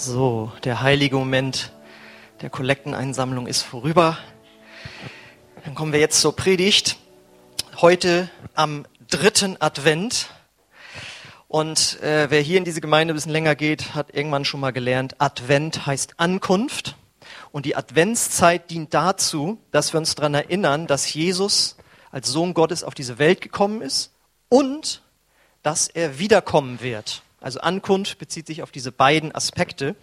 So, der heilige Moment der Kollekteneinsammlung ist vorüber. Dann kommen wir jetzt zur Predigt. Heute am dritten Advent. Und äh, wer hier in diese Gemeinde ein bisschen länger geht, hat irgendwann schon mal gelernt, Advent heißt Ankunft. Und die Adventszeit dient dazu, dass wir uns daran erinnern, dass Jesus als Sohn Gottes auf diese Welt gekommen ist und dass er wiederkommen wird. Also Ankunft bezieht sich auf diese beiden Aspekte.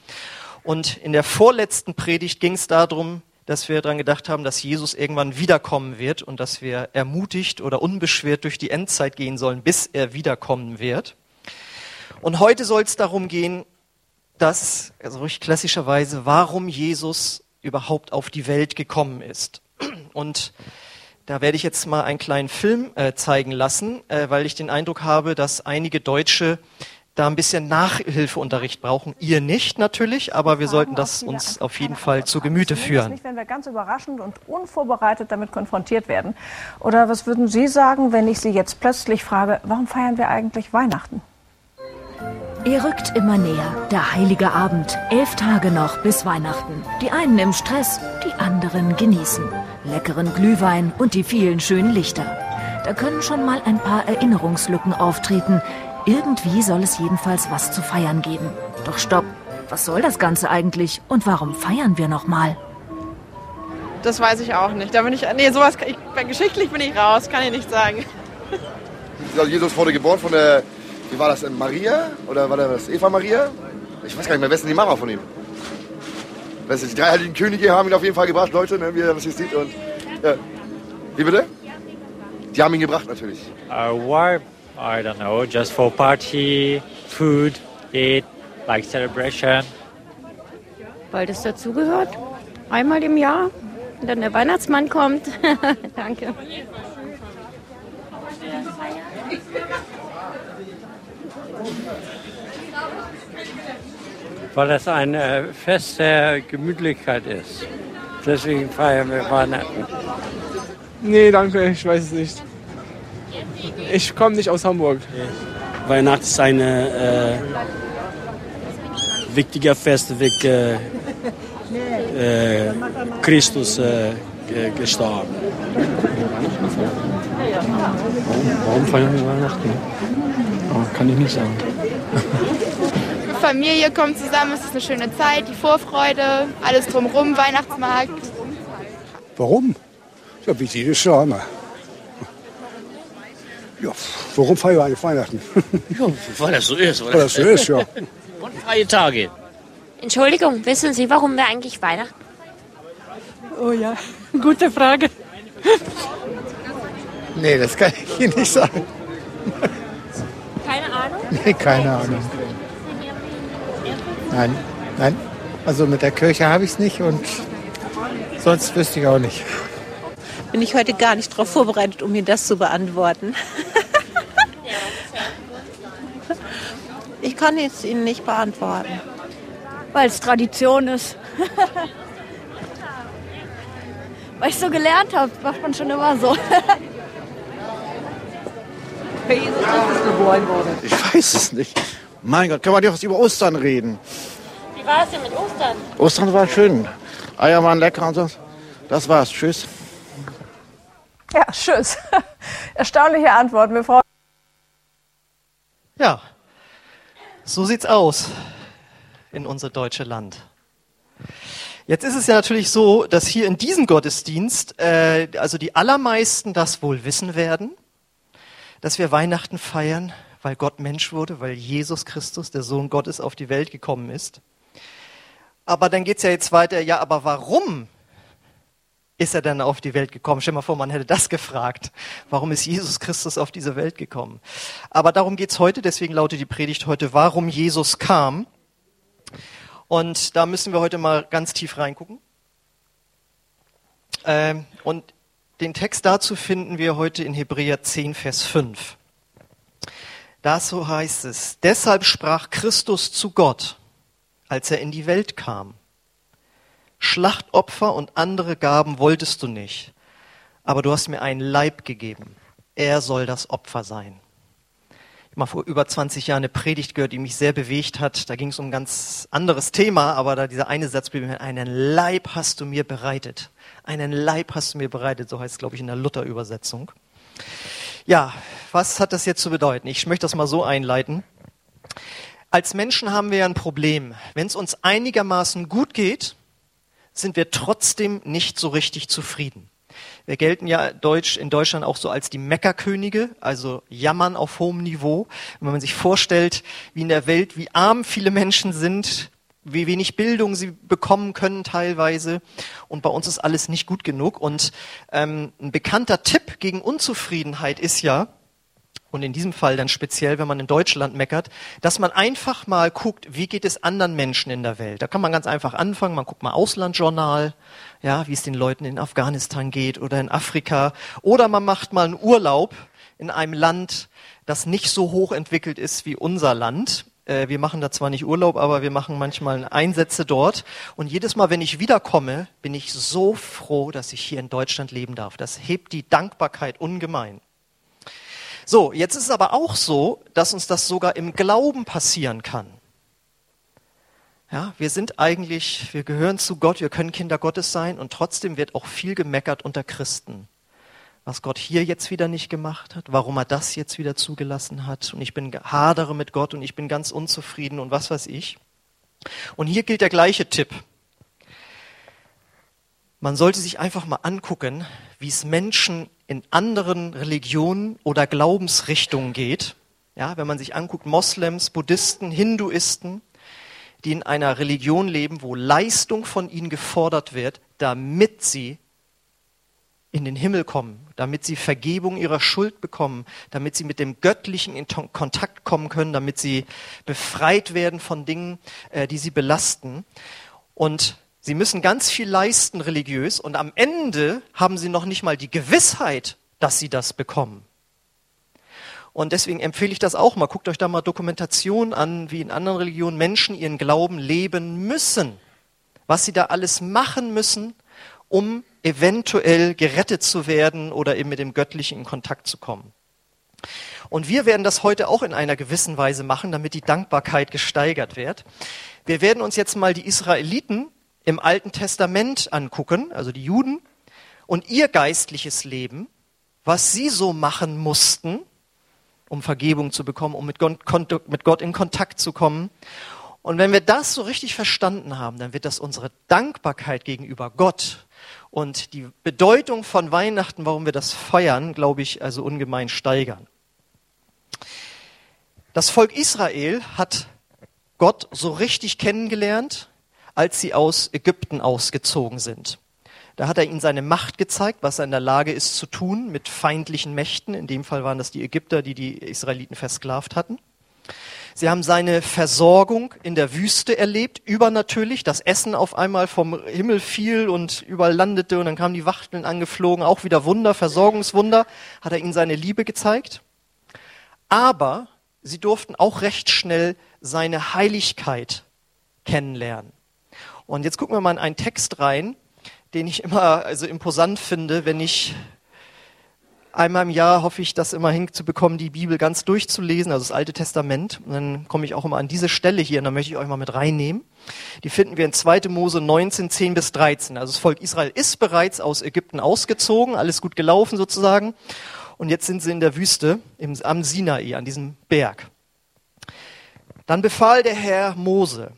Und in der vorletzten Predigt ging es darum, dass wir daran gedacht haben, dass Jesus irgendwann wiederkommen wird und dass wir ermutigt oder unbeschwert durch die Endzeit gehen sollen, bis er wiederkommen wird. Und heute soll es darum gehen, dass, also ruhig klassischerweise, warum Jesus überhaupt auf die Welt gekommen ist. Und da werde ich jetzt mal einen kleinen Film äh, zeigen lassen, äh, weil ich den Eindruck habe, dass einige Deutsche da ein bisschen Nachhilfeunterricht brauchen. Ihr nicht natürlich, aber wir sollten das uns auf jeden Fall zu Gemüte führen. Nicht, wenn wir ganz überraschend und unvorbereitet damit konfrontiert werden. Oder was würden Sie sagen, wenn ich Sie jetzt plötzlich frage, warum feiern wir eigentlich Weihnachten? Er rückt immer näher, der heilige Abend. Elf Tage noch bis Weihnachten. Die einen im Stress, die anderen genießen. Leckeren Glühwein und die vielen schönen Lichter. Da können schon mal ein paar Erinnerungslücken auftreten. Irgendwie soll es jedenfalls was zu feiern geben. Doch stopp, was soll das Ganze eigentlich und warum feiern wir nochmal? Das weiß ich auch nicht. Da bin ich, nee, sowas, ich, geschichtlich bin ich raus, kann ich nicht sagen. Jesus wurde geboren von der, wie war das, denn, Maria? Oder war das Eva Maria? Ich weiß gar nicht mehr, wer ist denn die Mama von ihm? Die drei heiligen Könige haben ihn auf jeden Fall gebracht, Leute, ne, wie ihr das hier seht. Und, ja. Wie bitte? Die haben ihn gebracht, natürlich. Uh, why? I don't know, just for party, food, eat, like celebration. Weil das dazugehört. Einmal im Jahr. Und dann der Weihnachtsmann kommt. Danke. Weil das ein Fest der Gemütlichkeit ist. Deswegen feiern wir Weihnachten. Nee, danke, ich weiß es nicht. Ich komme nicht aus Hamburg. Weihnachten ist ein äh, wichtiger Fest, wie äh, äh, Christus äh, gestorben. Warum, warum feiern wir Weihnachten? Oh, kann ich nicht sagen. Die Familie kommt zusammen, es ist eine schöne Zeit, die Vorfreude, alles drumherum, Weihnachtsmarkt. Warum? Ja, wie jedes Jahr immer. Ja, warum feiern wir eigentlich Weihnachten? Ja, weil das so ist, oder? Weil das so ist, ja. Und freie Tage. Entschuldigung, wissen Sie, warum wir eigentlich Weihnachten? Oh ja, gute Frage. Nee, das kann ich Ihnen nicht sagen. Keine Ahnung? Nee, keine Ahnung. Nein, nein. Also mit der Kirche habe ich es nicht und sonst wüsste ich auch nicht. Bin ich heute gar nicht darauf vorbereitet, um mir das zu beantworten. Ich kann es Ihnen nicht beantworten. Weil es Tradition ist. Weil ich so gelernt habe, macht man schon immer so. Weil Jesus Christus geboren wurde. Ich weiß es nicht. Mein Gott, können wir nicht was über Ostern reden? Wie war es denn mit Ostern? Ostern war schön. Eier waren lecker und so. Das war's. Tschüss. Ja, tschüss. Erstaunliche Antworten. Wir freuen Ja, so sieht's aus in unser deutsche Land. Jetzt ist es ja natürlich so, dass hier in diesem Gottesdienst, äh, also die allermeisten das wohl wissen werden, dass wir Weihnachten feiern, weil Gott Mensch wurde, weil Jesus Christus, der Sohn Gottes, auf die Welt gekommen ist. Aber dann geht's ja jetzt weiter, ja, aber warum ist er denn auf die Welt gekommen? Stell mal vor, man hätte das gefragt. Warum ist Jesus Christus auf diese Welt gekommen? Aber darum geht's heute, deswegen lautet die Predigt heute, warum Jesus kam. Und da müssen wir heute mal ganz tief reingucken. Ähm, und den Text dazu finden wir heute in Hebräer 10, Vers 5. Da so heißt es, deshalb sprach Christus zu Gott, als er in die Welt kam. Schlachtopfer und andere Gaben wolltest du nicht, aber du hast mir einen Leib gegeben. Er soll das Opfer sein. mal vor über 20 Jahren eine Predigt gehört, die mich sehr bewegt hat. Da ging es um ein ganz anderes Thema, aber da dieser eine Satz blieb mir, einen Leib hast du mir bereitet. Einen Leib hast du mir bereitet, so heißt es, glaube ich, in der Luther-Übersetzung. Ja, was hat das jetzt zu bedeuten? Ich möchte das mal so einleiten. Als Menschen haben wir ja ein Problem. Wenn es uns einigermaßen gut geht, sind wir trotzdem nicht so richtig zufrieden. Wir gelten ja Deutsch, in Deutschland auch so als die Meckerkönige, also jammern auf hohem Niveau. Wenn man sich vorstellt, wie in der Welt, wie arm viele Menschen sind, wie wenig Bildung sie bekommen können teilweise. Und bei uns ist alles nicht gut genug. Und ähm, ein bekannter Tipp gegen Unzufriedenheit ist ja, und in diesem Fall dann speziell, wenn man in Deutschland meckert, dass man einfach mal guckt, wie geht es anderen Menschen in der Welt. Da kann man ganz einfach anfangen, man guckt mal Auslandjournal, ja, wie es den Leuten in Afghanistan geht oder in Afrika, oder man macht mal einen Urlaub in einem Land, das nicht so hoch entwickelt ist wie unser Land. Äh, wir machen da zwar nicht Urlaub, aber wir machen manchmal Einsätze dort. Und jedes Mal, wenn ich wiederkomme, bin ich so froh, dass ich hier in Deutschland leben darf. Das hebt die Dankbarkeit ungemein. So, jetzt ist es aber auch so, dass uns das sogar im Glauben passieren kann. Ja, wir sind eigentlich, wir gehören zu Gott, wir können Kinder Gottes sein und trotzdem wird auch viel gemeckert unter Christen. Was Gott hier jetzt wieder nicht gemacht hat, warum er das jetzt wieder zugelassen hat und ich bin hadere mit Gott und ich bin ganz unzufrieden und was weiß ich. Und hier gilt der gleiche Tipp. Man sollte sich einfach mal angucken, wie es Menschen in anderen Religionen oder Glaubensrichtungen geht. Ja, wenn man sich anguckt, Moslems, Buddhisten, Hinduisten, die in einer Religion leben, wo Leistung von ihnen gefordert wird, damit sie in den Himmel kommen, damit sie Vergebung ihrer Schuld bekommen, damit sie mit dem Göttlichen in Kontakt kommen können, damit sie befreit werden von Dingen, äh, die sie belasten. Und Sie müssen ganz viel leisten religiös und am Ende haben sie noch nicht mal die Gewissheit, dass sie das bekommen. Und deswegen empfehle ich das auch mal. Guckt euch da mal Dokumentationen an, wie in anderen Religionen Menschen ihren Glauben leben müssen. Was sie da alles machen müssen, um eventuell gerettet zu werden oder eben mit dem Göttlichen in Kontakt zu kommen. Und wir werden das heute auch in einer gewissen Weise machen, damit die Dankbarkeit gesteigert wird. Wir werden uns jetzt mal die Israeliten im Alten Testament angucken, also die Juden, und ihr geistliches Leben, was sie so machen mussten, um Vergebung zu bekommen, um mit Gott in Kontakt zu kommen. Und wenn wir das so richtig verstanden haben, dann wird das unsere Dankbarkeit gegenüber Gott und die Bedeutung von Weihnachten, warum wir das feiern, glaube ich, also ungemein steigern. Das Volk Israel hat Gott so richtig kennengelernt als sie aus Ägypten ausgezogen sind. Da hat er ihnen seine Macht gezeigt, was er in der Lage ist zu tun mit feindlichen Mächten. In dem Fall waren das die Ägypter, die die Israeliten versklavt hatten. Sie haben seine Versorgung in der Wüste erlebt, übernatürlich. Das Essen auf einmal vom Himmel fiel und überall landete und dann kamen die Wachteln angeflogen. Auch wieder Wunder, Versorgungswunder, hat er ihnen seine Liebe gezeigt. Aber sie durften auch recht schnell seine Heiligkeit kennenlernen. Und jetzt gucken wir mal in einen Text rein, den ich immer also imposant finde, wenn ich einmal im Jahr hoffe ich, das immer hinzubekommen, die Bibel ganz durchzulesen, also das Alte Testament. Und dann komme ich auch immer an diese Stelle hier und da möchte ich euch mal mit reinnehmen. Die finden wir in 2. Mose 19, 10 bis 13. Also das Volk Israel ist bereits aus Ägypten ausgezogen, alles gut gelaufen sozusagen. Und jetzt sind sie in der Wüste im, am Sinai, an diesem Berg. Dann befahl der Herr Mose,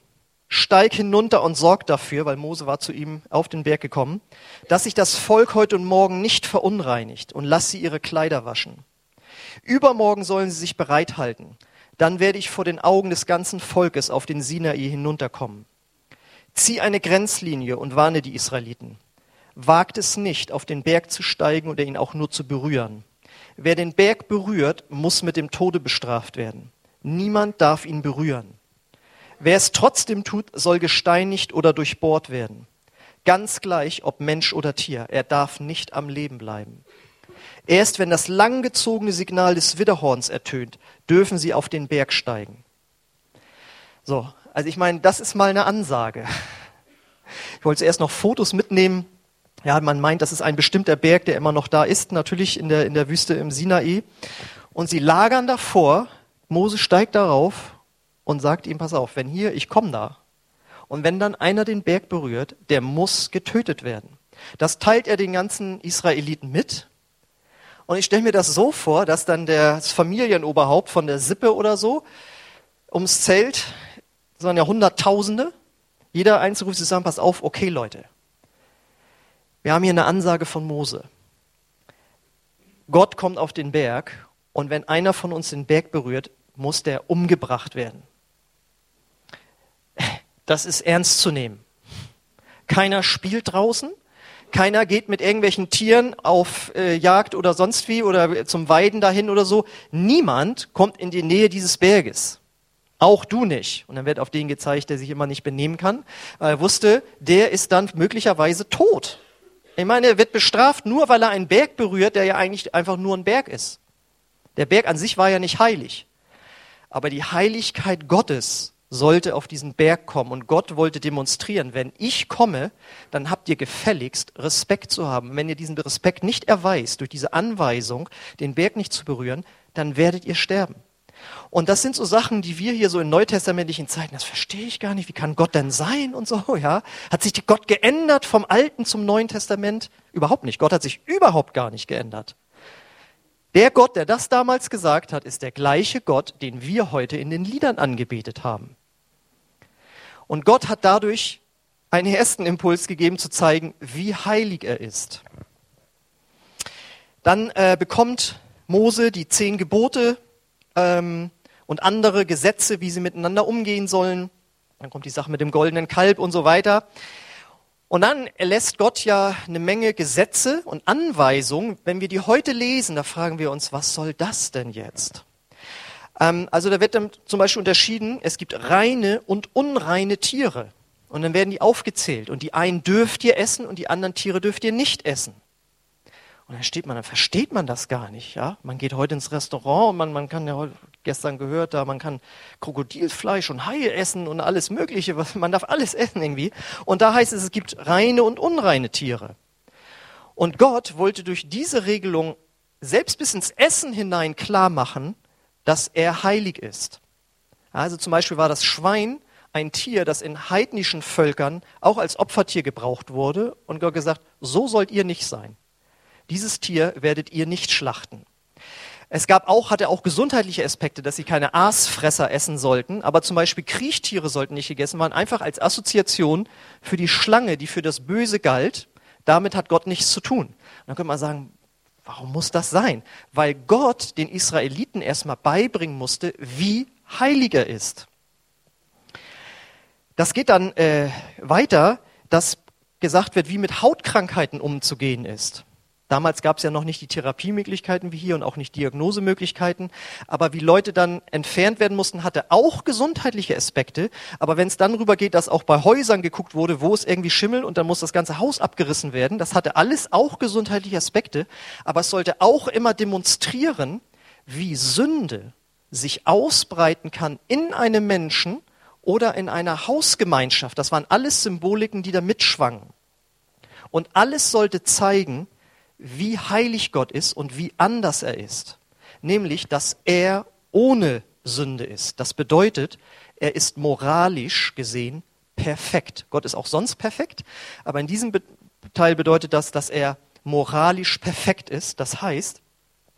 steig hinunter und sorg dafür, weil Mose war zu ihm auf den Berg gekommen, dass sich das Volk heute und morgen nicht verunreinigt und lass sie ihre Kleider waschen. Übermorgen sollen sie sich bereithalten. Dann werde ich vor den Augen des ganzen Volkes auf den Sinai hinunterkommen. Zieh eine Grenzlinie und warne die Israeliten. Wagt es nicht, auf den Berg zu steigen oder ihn auch nur zu berühren. Wer den Berg berührt, muss mit dem Tode bestraft werden. Niemand darf ihn berühren. Wer es trotzdem tut, soll gesteinigt oder durchbohrt werden. Ganz gleich, ob Mensch oder Tier. Er darf nicht am Leben bleiben. Erst wenn das langgezogene Signal des Widderhorns ertönt, dürfen sie auf den Berg steigen. So, also ich meine, das ist mal eine Ansage. Ich wollte zuerst noch Fotos mitnehmen. Ja, man meint, das ist ein bestimmter Berg, der immer noch da ist, natürlich in der, in der Wüste im Sinai. Und sie lagern davor Mose steigt darauf und sagt ihm, pass auf, wenn hier, ich komme da. Und wenn dann einer den Berg berührt, der muss getötet werden. Das teilt er den ganzen Israeliten mit. Und ich stelle mir das so vor, dass dann das Familienoberhaupt von der Sippe oder so ums Zelt, das waren ja Hunderttausende, jeder Einzelne ruft zusammen, pass auf, okay Leute, wir haben hier eine Ansage von Mose. Gott kommt auf den Berg und wenn einer von uns den Berg berührt, muss der umgebracht werden. Das ist ernst zu nehmen. Keiner spielt draußen, keiner geht mit irgendwelchen Tieren auf äh, Jagd oder sonst wie oder zum Weiden dahin oder so. Niemand kommt in die Nähe dieses Berges. Auch du nicht. Und dann wird auf den gezeigt, der sich immer nicht benehmen kann. Er wusste, der ist dann möglicherweise tot. Ich meine, er wird bestraft nur, weil er einen Berg berührt, der ja eigentlich einfach nur ein Berg ist. Der Berg an sich war ja nicht heilig. Aber die Heiligkeit Gottes sollte auf diesen Berg kommen und Gott wollte demonstrieren, wenn ich komme, dann habt ihr gefälligst Respekt zu haben. Wenn ihr diesen Respekt nicht erweist durch diese Anweisung, den Berg nicht zu berühren, dann werdet ihr sterben. Und das sind so Sachen, die wir hier so in neutestamentlichen Zeiten, das verstehe ich gar nicht, wie kann Gott denn sein und so, ja? Hat sich Gott geändert vom Alten zum Neuen Testament? Überhaupt nicht. Gott hat sich überhaupt gar nicht geändert. Der Gott, der das damals gesagt hat, ist der gleiche Gott, den wir heute in den Liedern angebetet haben. Und Gott hat dadurch einen ersten Impuls gegeben, zu zeigen, wie heilig er ist. Dann äh, bekommt Mose die zehn Gebote ähm, und andere Gesetze, wie sie miteinander umgehen sollen. Dann kommt die Sache mit dem goldenen Kalb und so weiter. Und dann erlässt Gott ja eine Menge Gesetze und Anweisungen. Wenn wir die heute lesen, da fragen wir uns, was soll das denn jetzt? Ähm, also da wird dann zum Beispiel unterschieden, es gibt reine und unreine Tiere. Und dann werden die aufgezählt. Und die einen dürft ihr essen und die anderen Tiere dürft ihr nicht essen. Und dann steht man, dann versteht man das gar nicht. Ja? Man geht heute ins Restaurant und man, man kann ja gestern gehört, da man kann Krokodilfleisch und Haie essen und alles Mögliche. Man darf alles essen irgendwie. Und da heißt es, es gibt reine und unreine Tiere. Und Gott wollte durch diese Regelung selbst bis ins Essen hinein klar machen, dass er heilig ist. Also zum Beispiel war das Schwein ein Tier, das in heidnischen Völkern auch als Opfertier gebraucht wurde und Gott gesagt, so sollt ihr nicht sein. Dieses Tier werdet ihr nicht schlachten. Es gab auch, hatte auch gesundheitliche Aspekte, dass sie keine Aasfresser essen sollten, aber zum Beispiel Kriechtiere sollten nicht gegessen werden, einfach als Assoziation für die Schlange, die für das Böse galt. Damit hat Gott nichts zu tun. Und dann könnte man sagen, Warum muss das sein? Weil Gott den Israeliten erstmal beibringen musste, wie heilig er ist. Das geht dann äh, weiter, dass gesagt wird, wie mit Hautkrankheiten umzugehen ist. Damals gab es ja noch nicht die Therapiemöglichkeiten wie hier und auch nicht Diagnosemöglichkeiten. Aber wie Leute dann entfernt werden mussten, hatte auch gesundheitliche Aspekte. Aber wenn es dann rübergeht, dass auch bei Häusern geguckt wurde, wo es irgendwie schimmelt und dann muss das ganze Haus abgerissen werden, das hatte alles auch gesundheitliche Aspekte. Aber es sollte auch immer demonstrieren, wie Sünde sich ausbreiten kann in einem Menschen oder in einer Hausgemeinschaft. Das waren alles Symboliken, die da mitschwangen. Und alles sollte zeigen, wie heilig Gott ist und wie anders er ist. Nämlich, dass er ohne Sünde ist. Das bedeutet, er ist moralisch gesehen perfekt. Gott ist auch sonst perfekt, aber in diesem Teil bedeutet das, dass er moralisch perfekt ist. Das heißt,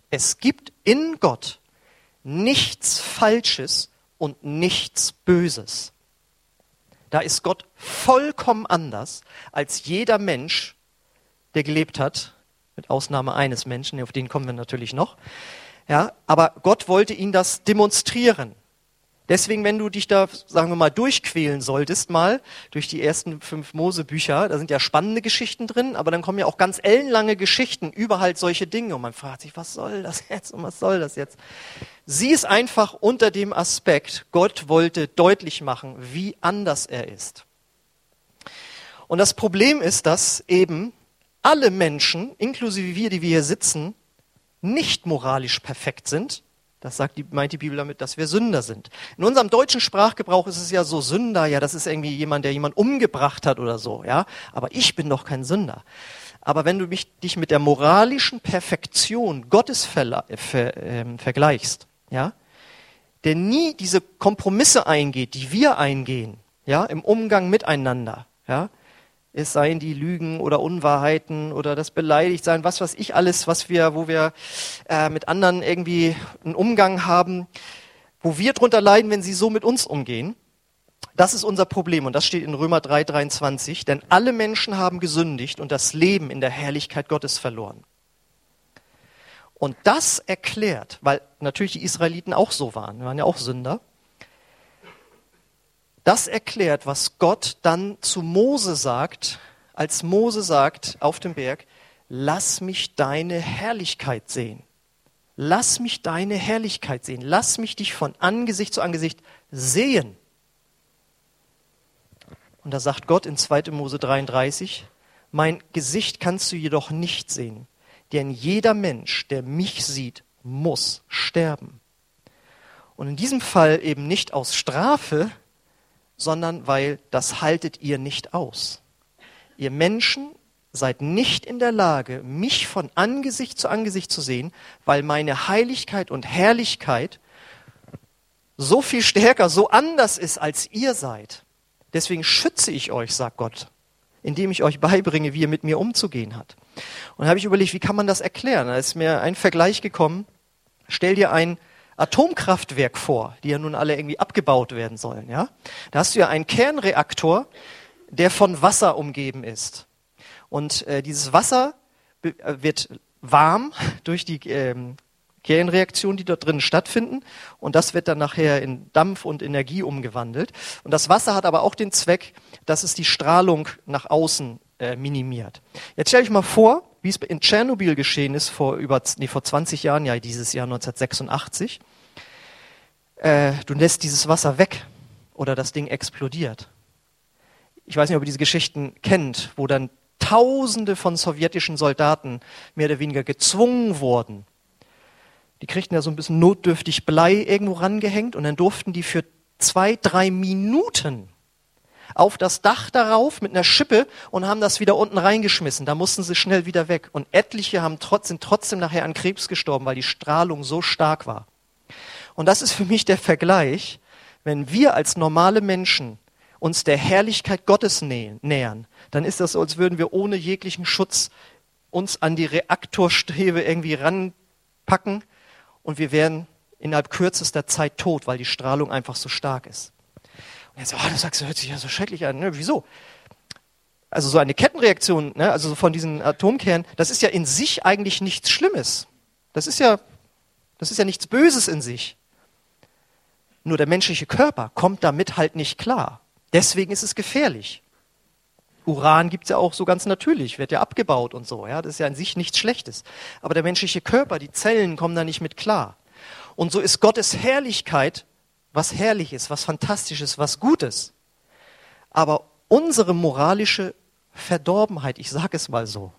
es gibt in Gott nichts Falsches und nichts Böses. Da ist Gott vollkommen anders als jeder Mensch, der gelebt hat mit Ausnahme eines Menschen, auf den kommen wir natürlich noch. Ja, aber Gott wollte ihn das demonstrieren. Deswegen, wenn du dich da, sagen wir mal, durchquälen solltest, mal durch die ersten fünf Mose-Bücher, da sind ja spannende Geschichten drin, aber dann kommen ja auch ganz ellenlange Geschichten über halt solche Dinge und man fragt sich, was soll das jetzt und was soll das jetzt? Sieh es einfach unter dem Aspekt, Gott wollte deutlich machen, wie anders er ist. Und das Problem ist, dass eben alle Menschen, inklusive wir, die wir hier sitzen, nicht moralisch perfekt sind. Das sagt die, meint die Bibel damit, dass wir Sünder sind. In unserem deutschen Sprachgebrauch ist es ja so Sünder, ja, das ist irgendwie jemand, der jemand umgebracht hat oder so, ja. Aber ich bin doch kein Sünder. Aber wenn du mich, dich mit der moralischen Perfektion Gottes ver, ver, äh, vergleichst, ja, der nie diese Kompromisse eingeht, die wir eingehen, ja, im Umgang miteinander, ja, es seien die Lügen oder Unwahrheiten oder das Beleidigtsein, was weiß ich alles, was wir, wo wir äh, mit anderen irgendwie einen Umgang haben, wo wir drunter leiden, wenn sie so mit uns umgehen. Das ist unser Problem und das steht in Römer 3, 23. Denn alle Menschen haben gesündigt und das Leben in der Herrlichkeit Gottes verloren. Und das erklärt, weil natürlich die Israeliten auch so waren, waren ja auch Sünder. Das erklärt, was Gott dann zu Mose sagt, als Mose sagt auf dem Berg, lass mich deine Herrlichkeit sehen. Lass mich deine Herrlichkeit sehen. Lass mich dich von Angesicht zu Angesicht sehen. Und da sagt Gott in 2. Mose 33, mein Gesicht kannst du jedoch nicht sehen, denn jeder Mensch, der mich sieht, muss sterben. Und in diesem Fall eben nicht aus Strafe, sondern weil das haltet ihr nicht aus. Ihr Menschen seid nicht in der Lage, mich von Angesicht zu Angesicht zu sehen, weil meine Heiligkeit und Herrlichkeit so viel stärker, so anders ist, als ihr seid. Deswegen schütze ich euch, sagt Gott, indem ich euch beibringe, wie ihr mit mir umzugehen habt. Und da habe ich überlegt, wie kann man das erklären? Da ist mir ein Vergleich gekommen. Stell dir ein Atomkraftwerk vor, die ja nun alle irgendwie abgebaut werden sollen, ja? Da hast du ja einen Kernreaktor, der von Wasser umgeben ist. Und äh, dieses Wasser äh, wird warm durch die ähm, Kernreaktionen, die dort drinnen stattfinden. Und das wird dann nachher in Dampf und Energie umgewandelt. Und das Wasser hat aber auch den Zweck, dass es die Strahlung nach außen äh, minimiert. Jetzt stell dich mal vor, wie es in Tschernobyl geschehen ist vor über nee, vor 20 Jahren, ja dieses Jahr 1986. Äh, du lässt dieses Wasser weg oder das Ding explodiert. Ich weiß nicht, ob ihr diese Geschichten kennt, wo dann Tausende von sowjetischen Soldaten mehr oder weniger gezwungen wurden. Die kriegten ja so ein bisschen notdürftig Blei irgendwo rangehängt und dann durften die für zwei, drei Minuten auf das Dach darauf mit einer Schippe und haben das wieder unten reingeschmissen. Da mussten sie schnell wieder weg. Und etliche haben trotz, sind trotzdem nachher an Krebs gestorben, weil die Strahlung so stark war. Und das ist für mich der Vergleich, wenn wir als normale Menschen uns der Herrlichkeit Gottes nähern, dann ist das so, als würden wir ohne jeglichen Schutz uns an die Reaktorstrebe irgendwie ranpacken und wir wären innerhalb kürzester Zeit tot, weil die Strahlung einfach so stark ist. Und jetzt, oh, das sagst du, hört sich ja so schrecklich an. Ne, wieso? Also so eine Kettenreaktion, ne, also von diesen Atomkernen, das ist ja in sich eigentlich nichts Schlimmes. Das ist ja, das ist ja nichts Böses in sich. Nur der menschliche Körper kommt damit halt nicht klar. Deswegen ist es gefährlich. Uran gibt es ja auch so ganz natürlich, wird ja abgebaut und so. Ja, das ist ja an sich nichts Schlechtes. Aber der menschliche Körper, die Zellen kommen da nicht mit klar. Und so ist Gottes Herrlichkeit was Herrliches, was Fantastisches, was Gutes. Aber unsere moralische Verdorbenheit, ich sage es mal so,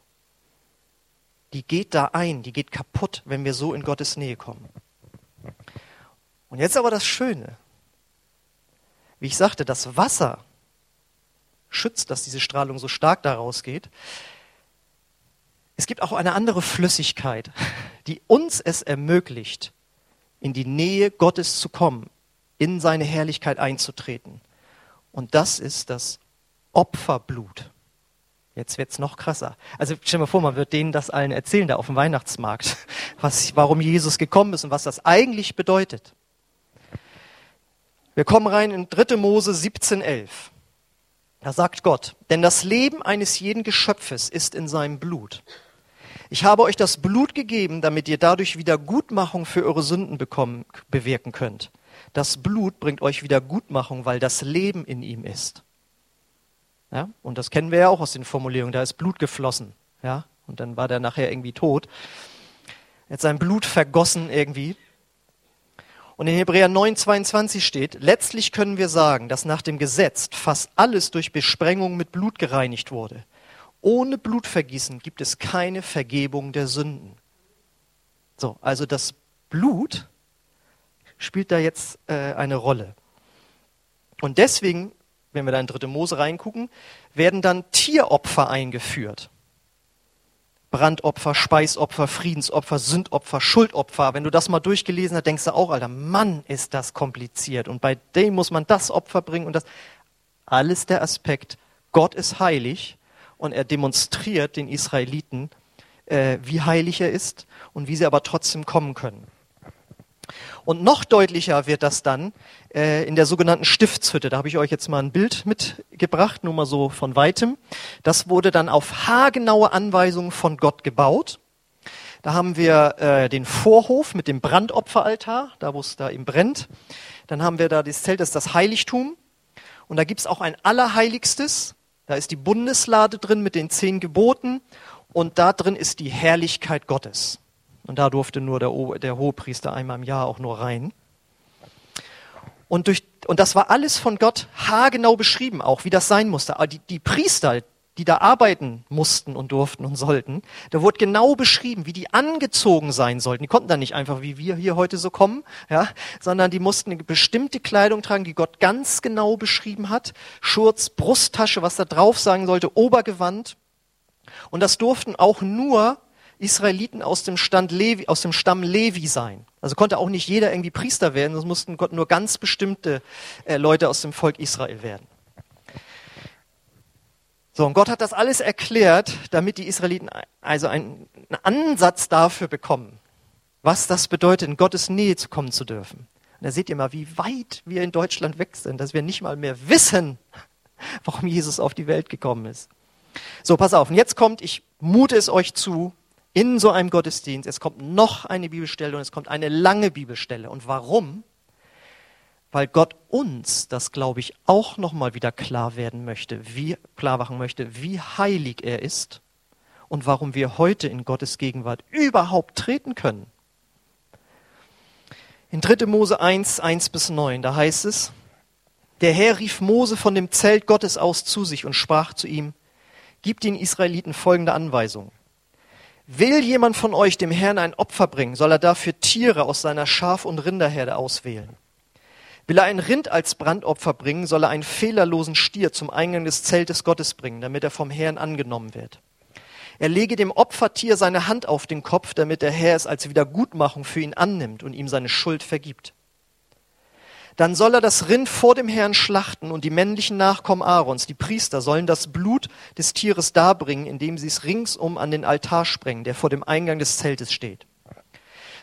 die geht da ein, die geht kaputt, wenn wir so in Gottes Nähe kommen. Und jetzt aber das Schöne. Wie ich sagte, das Wasser schützt, dass diese Strahlung so stark daraus geht. Es gibt auch eine andere Flüssigkeit, die uns es ermöglicht, in die Nähe Gottes zu kommen, in seine Herrlichkeit einzutreten. Und das ist das Opferblut. Jetzt wird's noch krasser. Also stell dir mal vor, man wird denen das allen erzählen, da auf dem Weihnachtsmarkt, was, warum Jesus gekommen ist und was das eigentlich bedeutet. Wir kommen rein in 3. Mose 17,11. Da sagt Gott, denn das Leben eines jeden Geschöpfes ist in seinem Blut. Ich habe euch das Blut gegeben, damit ihr dadurch Wiedergutmachung für eure Sünden bekommen, bewirken könnt. Das Blut bringt euch Wiedergutmachung, weil das Leben in ihm ist. Ja? Und das kennen wir ja auch aus den Formulierungen, da ist Blut geflossen. Ja? Und dann war der nachher irgendwie tot. Er hat sein Blut vergossen irgendwie. Und in Hebräer 9, 22 steht, letztlich können wir sagen, dass nach dem Gesetz fast alles durch Besprengung mit Blut gereinigt wurde. Ohne Blutvergießen gibt es keine Vergebung der Sünden. So, also das Blut spielt da jetzt äh, eine Rolle. Und deswegen, wenn wir da in dritte Mose reingucken, werden dann Tieropfer eingeführt. Brandopfer, Speisopfer, Friedensopfer, Sündopfer, Schuldopfer. Wenn du das mal durchgelesen hast, denkst du auch, Alter, Mann, ist das kompliziert. Und bei dem muss man das Opfer bringen und das. Alles der Aspekt, Gott ist heilig und er demonstriert den Israeliten, äh, wie heilig er ist und wie sie aber trotzdem kommen können. Und noch deutlicher wird das dann äh, in der sogenannten Stiftshütte. Da habe ich euch jetzt mal ein Bild mitgebracht, nur mal so von weitem. Das wurde dann auf haargenaue Anweisungen von Gott gebaut. Da haben wir äh, den Vorhof mit dem Brandopferaltar, da wo es da eben brennt. Dann haben wir da das Zelt, das ist das Heiligtum. Und da gibt's auch ein Allerheiligstes. Da ist die Bundeslade drin mit den zehn Geboten. Und da drin ist die Herrlichkeit Gottes. Und da durfte nur der, der Hohepriester einmal im Jahr auch nur rein. Und, durch, und das war alles von Gott haargenau beschrieben, auch wie das sein musste. Die, die Priester, die da arbeiten mussten und durften und sollten, da wurde genau beschrieben, wie die angezogen sein sollten. Die konnten dann nicht einfach wie wir hier heute so kommen, ja, sondern die mussten eine bestimmte Kleidung tragen, die Gott ganz genau beschrieben hat. Schurz, Brusttasche, was da drauf sagen sollte, Obergewand. Und das durften auch nur Israeliten aus dem, Stand Levi, aus dem Stamm Levi sein. Also konnte auch nicht jeder irgendwie Priester werden, es mussten Gott nur ganz bestimmte äh, Leute aus dem Volk Israel werden. So, und Gott hat das alles erklärt, damit die Israeliten also einen, einen Ansatz dafür bekommen, was das bedeutet, in Gottes Nähe zu kommen zu dürfen. Und da seht ihr mal, wie weit wir in Deutschland weg sind, dass wir nicht mal mehr wissen, warum Jesus auf die Welt gekommen ist. So, pass auf. Und jetzt kommt, ich mute es euch zu, in so einem Gottesdienst, es kommt noch eine Bibelstelle und es kommt eine lange Bibelstelle. Und warum? Weil Gott uns, das glaube ich, auch nochmal wieder klar werden möchte, wie, klar machen möchte, wie heilig er ist und warum wir heute in Gottes Gegenwart überhaupt treten können. In 3. Mose 1, 1 bis 9, da heißt es, der Herr rief Mose von dem Zelt Gottes aus zu sich und sprach zu ihm, gib den Israeliten folgende Anweisung. Will jemand von euch dem Herrn ein Opfer bringen, soll er dafür Tiere aus seiner Schaf- und Rinderherde auswählen. Will er ein Rind als Brandopfer bringen, soll er einen fehlerlosen Stier zum Eingang des Zeltes Gottes bringen, damit er vom Herrn angenommen wird. Er lege dem Opfertier seine Hand auf den Kopf, damit der Herr es als Wiedergutmachung für ihn annimmt und ihm seine Schuld vergibt. Dann soll er das Rind vor dem Herrn schlachten und die männlichen Nachkommen Aarons, die Priester, sollen das Blut des Tieres darbringen, indem sie es ringsum an den Altar sprengen, der vor dem Eingang des Zeltes steht.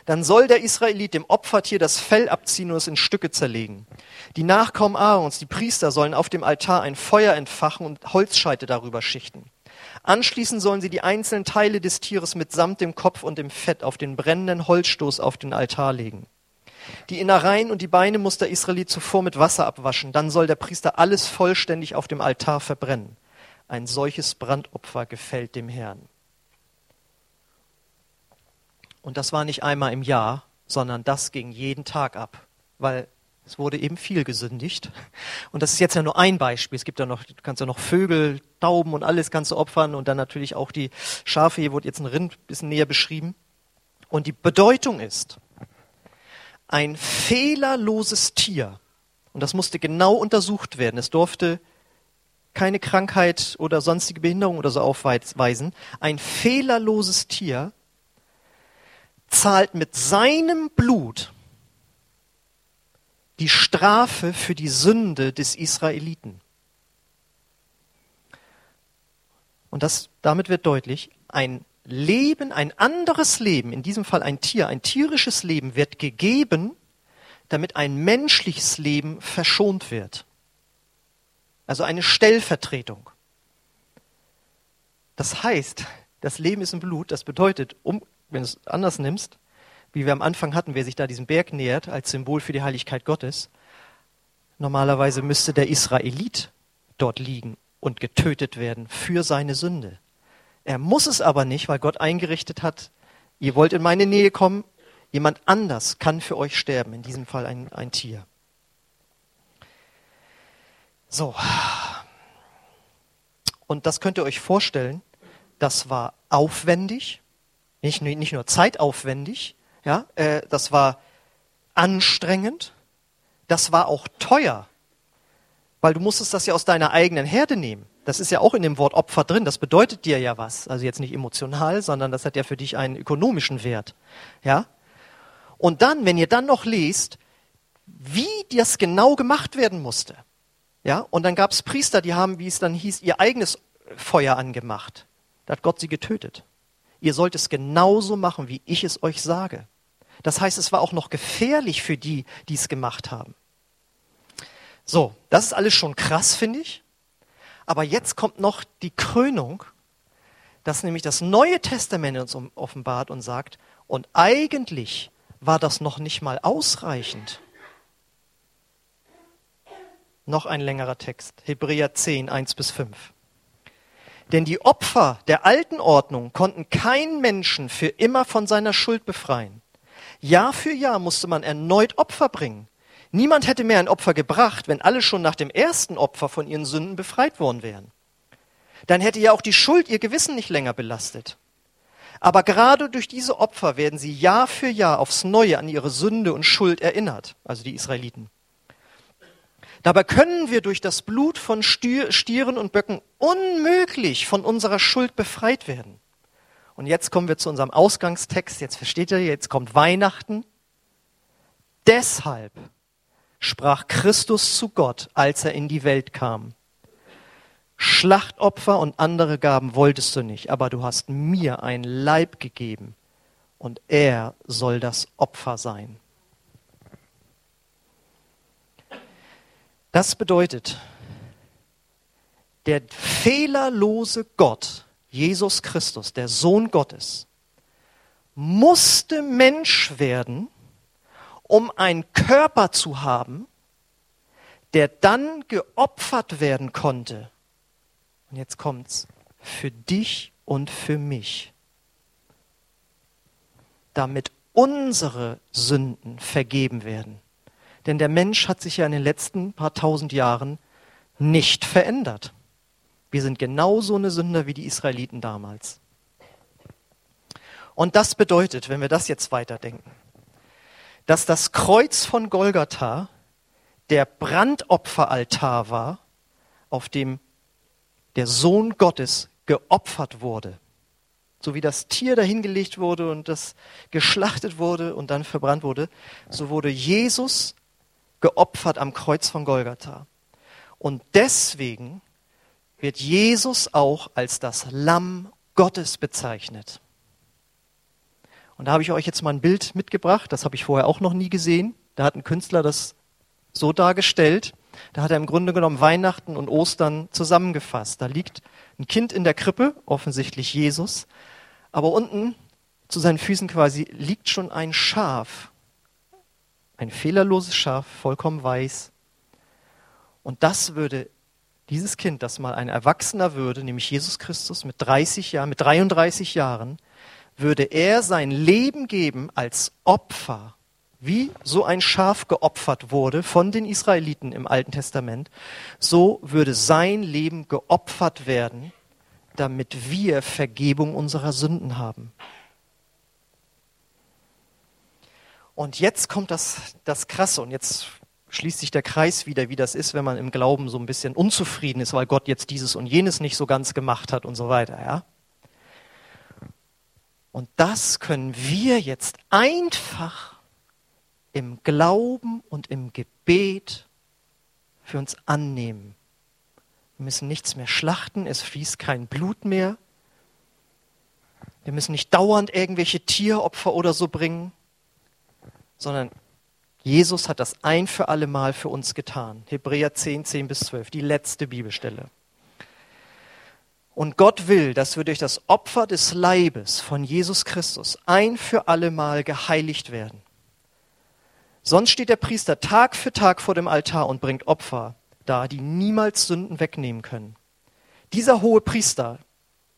Dann soll der Israelit dem Opfertier das Fell abziehen und es in Stücke zerlegen. Die Nachkommen Aarons, die Priester, sollen auf dem Altar ein Feuer entfachen und Holzscheite darüber schichten. Anschließend sollen sie die einzelnen Teile des Tieres mitsamt dem Kopf und dem Fett auf den brennenden Holzstoß auf den Altar legen. Die Innereien und die Beine muss der Israelit zuvor mit Wasser abwaschen. Dann soll der Priester alles vollständig auf dem Altar verbrennen. Ein solches Brandopfer gefällt dem Herrn. Und das war nicht einmal im Jahr, sondern das ging jeden Tag ab, weil es wurde eben viel gesündigt. Und das ist jetzt ja nur ein Beispiel. Es gibt ja noch, du kannst ja noch Vögel, Tauben und alles du opfern und dann natürlich auch die Schafe. Hier wurde jetzt ein Rind ein bisschen näher beschrieben. Und die Bedeutung ist, ein fehlerloses Tier. Und das musste genau untersucht werden. Es durfte keine Krankheit oder sonstige Behinderung oder so aufweisen. Ein fehlerloses Tier zahlt mit seinem Blut die Strafe für die Sünde des Israeliten. Und das, damit wird deutlich, ein Leben, ein anderes Leben, in diesem Fall ein Tier, ein tierisches Leben wird gegeben, damit ein menschliches Leben verschont wird. Also eine Stellvertretung. Das heißt, das Leben ist im Blut, das bedeutet, um, wenn du es anders nimmst, wie wir am Anfang hatten, wer sich da diesem Berg nähert, als Symbol für die Heiligkeit Gottes, normalerweise müsste der Israelit dort liegen und getötet werden für seine Sünde. Er muss es aber nicht, weil Gott eingerichtet hat, ihr wollt in meine Nähe kommen, jemand anders kann für euch sterben, in diesem Fall ein, ein Tier. So. Und das könnt ihr euch vorstellen, das war aufwendig, nicht, nicht nur zeitaufwendig, ja, äh, das war anstrengend, das war auch teuer, weil du musstest das ja aus deiner eigenen Herde nehmen. Das ist ja auch in dem Wort Opfer drin. Das bedeutet dir ja was. Also jetzt nicht emotional, sondern das hat ja für dich einen ökonomischen Wert. Ja? Und dann, wenn ihr dann noch lest, wie das genau gemacht werden musste. Ja? Und dann gab es Priester, die haben, wie es dann hieß, ihr eigenes Feuer angemacht. Da hat Gott sie getötet. Ihr sollt es genauso machen, wie ich es euch sage. Das heißt, es war auch noch gefährlich für die, die es gemacht haben. So, das ist alles schon krass, finde ich. Aber jetzt kommt noch die Krönung, dass nämlich das Neue Testament uns offenbart und sagt, und eigentlich war das noch nicht mal ausreichend. Noch ein längerer Text, Hebräer 10, 1 bis 5. Denn die Opfer der alten Ordnung konnten keinen Menschen für immer von seiner Schuld befreien. Jahr für Jahr musste man erneut Opfer bringen. Niemand hätte mehr ein Opfer gebracht, wenn alle schon nach dem ersten Opfer von ihren Sünden befreit worden wären. Dann hätte ja auch die Schuld ihr Gewissen nicht länger belastet. Aber gerade durch diese Opfer werden sie Jahr für Jahr aufs Neue an ihre Sünde und Schuld erinnert, also die Israeliten. Dabei können wir durch das Blut von Stieren und Böcken unmöglich von unserer Schuld befreit werden. Und jetzt kommen wir zu unserem Ausgangstext. Jetzt versteht ihr, jetzt kommt Weihnachten. Deshalb sprach Christus zu Gott, als er in die Welt kam. Schlachtopfer und andere Gaben wolltest du nicht, aber du hast mir ein Leib gegeben und er soll das Opfer sein. Das bedeutet, der fehlerlose Gott, Jesus Christus, der Sohn Gottes, musste Mensch werden, um einen Körper zu haben, der dann geopfert werden konnte. Und jetzt kommt's. Für dich und für mich. Damit unsere Sünden vergeben werden. Denn der Mensch hat sich ja in den letzten paar tausend Jahren nicht verändert. Wir sind genauso eine Sünder wie die Israeliten damals. Und das bedeutet, wenn wir das jetzt weiterdenken, dass das Kreuz von Golgatha der Brandopferaltar war, auf dem der Sohn Gottes geopfert wurde. So wie das Tier dahingelegt wurde und das geschlachtet wurde und dann verbrannt wurde, so wurde Jesus geopfert am Kreuz von Golgatha. Und deswegen wird Jesus auch als das Lamm Gottes bezeichnet. Und da habe ich euch jetzt mal ein Bild mitgebracht, das habe ich vorher auch noch nie gesehen. Da hat ein Künstler das so dargestellt. Da hat er im Grunde genommen Weihnachten und Ostern zusammengefasst. Da liegt ein Kind in der Krippe, offensichtlich Jesus, aber unten zu seinen Füßen quasi liegt schon ein Schaf. Ein fehlerloses Schaf, vollkommen weiß. Und das würde dieses Kind, das mal ein Erwachsener würde, nämlich Jesus Christus mit 30 Jahren, mit 33 Jahren, würde er sein Leben geben als Opfer, wie so ein Schaf geopfert wurde von den Israeliten im Alten Testament, so würde sein Leben geopfert werden, damit wir Vergebung unserer Sünden haben. Und jetzt kommt das, das Krasse und jetzt schließt sich der Kreis wieder, wie das ist, wenn man im Glauben so ein bisschen unzufrieden ist, weil Gott jetzt dieses und jenes nicht so ganz gemacht hat und so weiter, ja. Und das können wir jetzt einfach im Glauben und im Gebet für uns annehmen. Wir müssen nichts mehr schlachten, es fließt kein Blut mehr. Wir müssen nicht dauernd irgendwelche Tieropfer oder so bringen, sondern Jesus hat das ein für alle Mal für uns getan. Hebräer 10, 10 bis 12, die letzte Bibelstelle. Und Gott will, dass wir durch das Opfer des Leibes von Jesus Christus ein für alle Mal geheiligt werden. Sonst steht der Priester Tag für Tag vor dem Altar und bringt Opfer dar, die niemals Sünden wegnehmen können. Dieser hohe Priester,